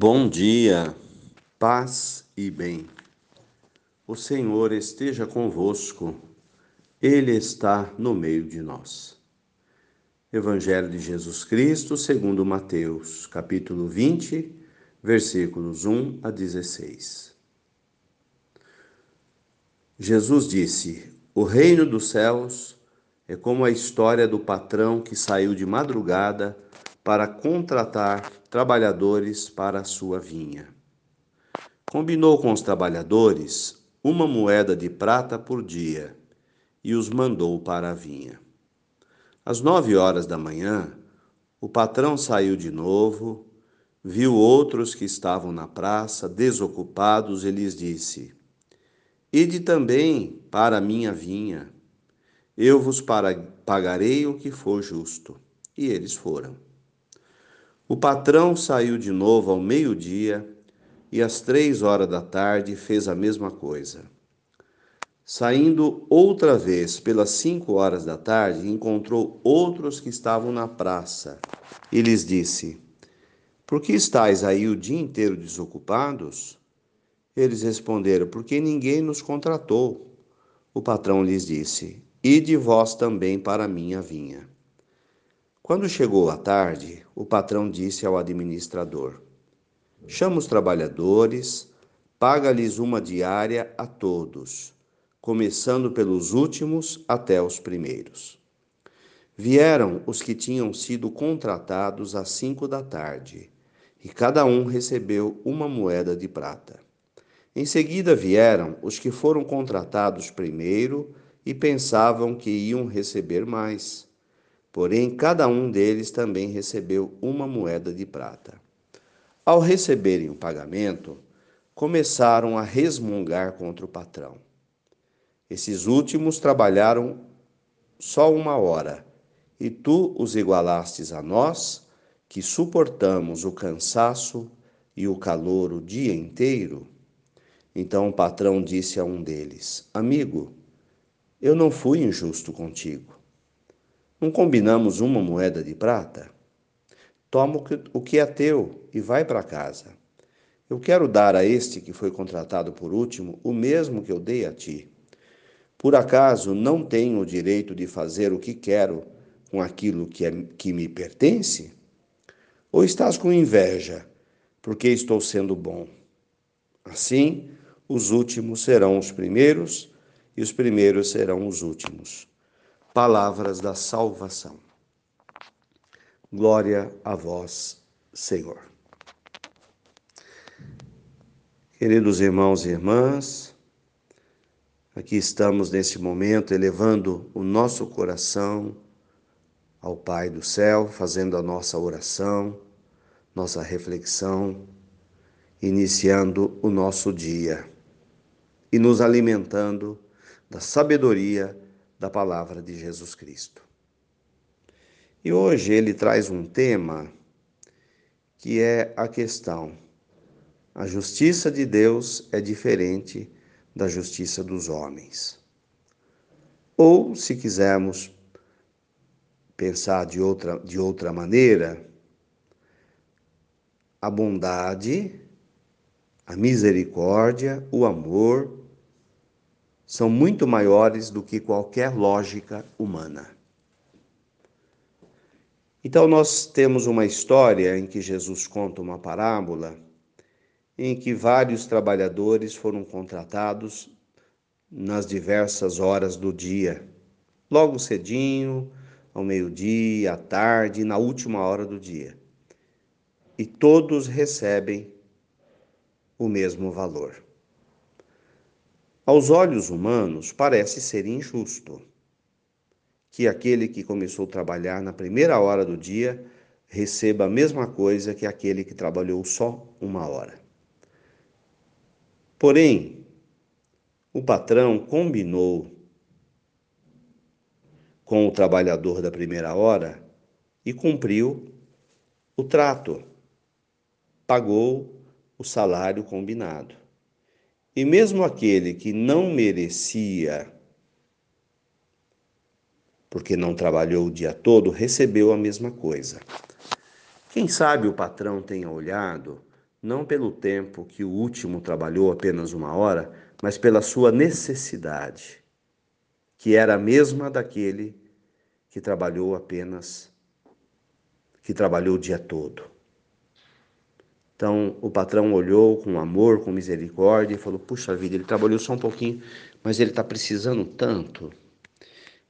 Bom dia, paz e bem. O Senhor esteja convosco, Ele está no meio de nós. Evangelho de Jesus Cristo, segundo Mateus, capítulo 20, versículos 1 a 16. Jesus disse: O reino dos céus é como a história do patrão que saiu de madrugada para contratar trabalhadores para a sua vinha. Combinou com os trabalhadores uma moeda de prata por dia e os mandou para a vinha. Às nove horas da manhã, o patrão saiu de novo, viu outros que estavam na praça desocupados e lhes disse: Ide também para a minha vinha, eu vos pagarei o que for justo. E eles foram. O patrão saiu de novo ao meio-dia e às três horas da tarde fez a mesma coisa. Saindo outra vez pelas cinco horas da tarde, encontrou outros que estavam na praça e lhes disse: Por que estáis aí o dia inteiro desocupados? Eles responderam: Porque ninguém nos contratou. O patrão lhes disse: Ide vós também para a minha vinha. Quando chegou a tarde, o patrão disse ao administrador: Chama os trabalhadores, paga-lhes uma diária a todos, começando pelos últimos até os primeiros. Vieram os que tinham sido contratados às cinco da tarde, e cada um recebeu uma moeda de prata. Em seguida vieram os que foram contratados primeiro e pensavam que iam receber mais. Porém, cada um deles também recebeu uma moeda de prata. Ao receberem o pagamento, começaram a resmungar contra o patrão. Esses últimos trabalharam só uma hora, e tu os igualastes a nós, que suportamos o cansaço e o calor o dia inteiro? Então o patrão disse a um deles: Amigo, eu não fui injusto contigo. Não combinamos uma moeda de prata? Toma o que é teu e vai para casa. Eu quero dar a este que foi contratado por último o mesmo que eu dei a ti. Por acaso não tenho o direito de fazer o que quero com aquilo que, é, que me pertence? Ou estás com inveja, porque estou sendo bom? Assim, os últimos serão os primeiros e os primeiros serão os últimos palavras da salvação. Glória a vós, Senhor. Queridos irmãos e irmãs, aqui estamos nesse momento elevando o nosso coração ao Pai do céu, fazendo a nossa oração, nossa reflexão, iniciando o nosso dia e nos alimentando da sabedoria da palavra de Jesus Cristo. E hoje ele traz um tema que é a questão: a justiça de Deus é diferente da justiça dos homens. Ou, se quisermos pensar de outra, de outra maneira, a bondade, a misericórdia, o amor são muito maiores do que qualquer lógica humana. Então, nós temos uma história em que Jesus conta uma parábola em que vários trabalhadores foram contratados nas diversas horas do dia, logo cedinho, ao meio-dia, à tarde, na última hora do dia. E todos recebem o mesmo valor. Aos olhos humanos, parece ser injusto que aquele que começou a trabalhar na primeira hora do dia receba a mesma coisa que aquele que trabalhou só uma hora. Porém, o patrão combinou com o trabalhador da primeira hora e cumpriu o trato, pagou o salário combinado. E mesmo aquele que não merecia, porque não trabalhou o dia todo, recebeu a mesma coisa. Quem sabe o patrão tenha olhado não pelo tempo que o último trabalhou apenas uma hora, mas pela sua necessidade, que era a mesma daquele que trabalhou apenas, que trabalhou o dia todo. Então o patrão olhou com amor, com misericórdia e falou: Puxa vida, ele trabalhou só um pouquinho, mas ele está precisando tanto.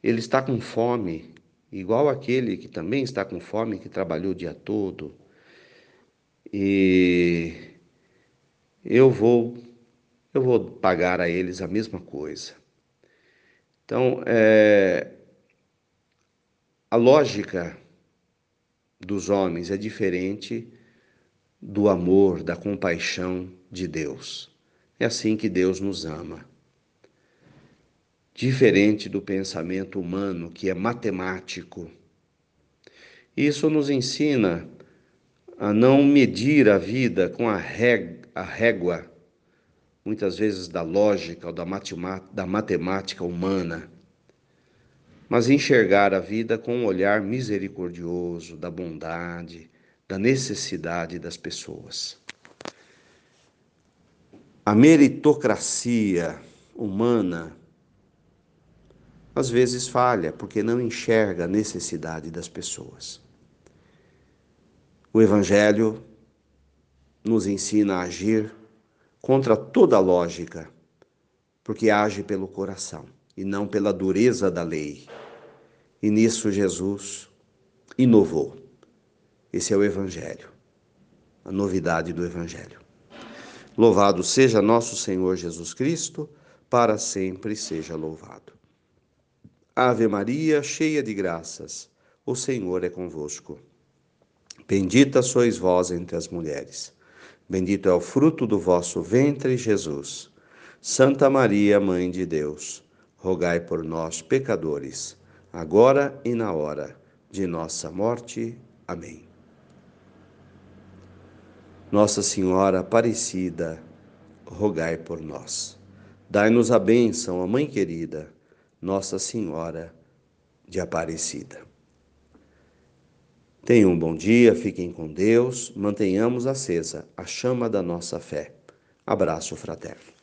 Ele está com fome, igual aquele que também está com fome, que trabalhou o dia todo. E eu vou eu vou pagar a eles a mesma coisa. Então, é, a lógica dos homens é diferente do amor, da compaixão de Deus. É assim que Deus nos ama. Diferente do pensamento humano, que é matemático. Isso nos ensina a não medir a vida com a, régua muitas vezes da lógica ou da, matemática humana, mas enxergar a vida com um olhar misericordioso, da bondade, da necessidade das pessoas. A meritocracia humana às vezes falha porque não enxerga a necessidade das pessoas. O Evangelho nos ensina a agir contra toda lógica, porque age pelo coração e não pela dureza da lei. E nisso Jesus inovou. Esse é o Evangelho, a novidade do Evangelho. Louvado seja nosso Senhor Jesus Cristo, para sempre seja louvado. Ave Maria, cheia de graças, o Senhor é convosco. Bendita sois vós entre as mulheres. Bendito é o fruto do vosso ventre, Jesus. Santa Maria, Mãe de Deus, rogai por nós, pecadores, agora e na hora de nossa morte. Amém. Nossa Senhora Aparecida, rogai por nós. Dai-nos a bênção, a Mãe querida, Nossa Senhora de Aparecida. Tenham um bom dia, fiquem com Deus, mantenhamos acesa a chama da nossa fé. Abraço fraterno.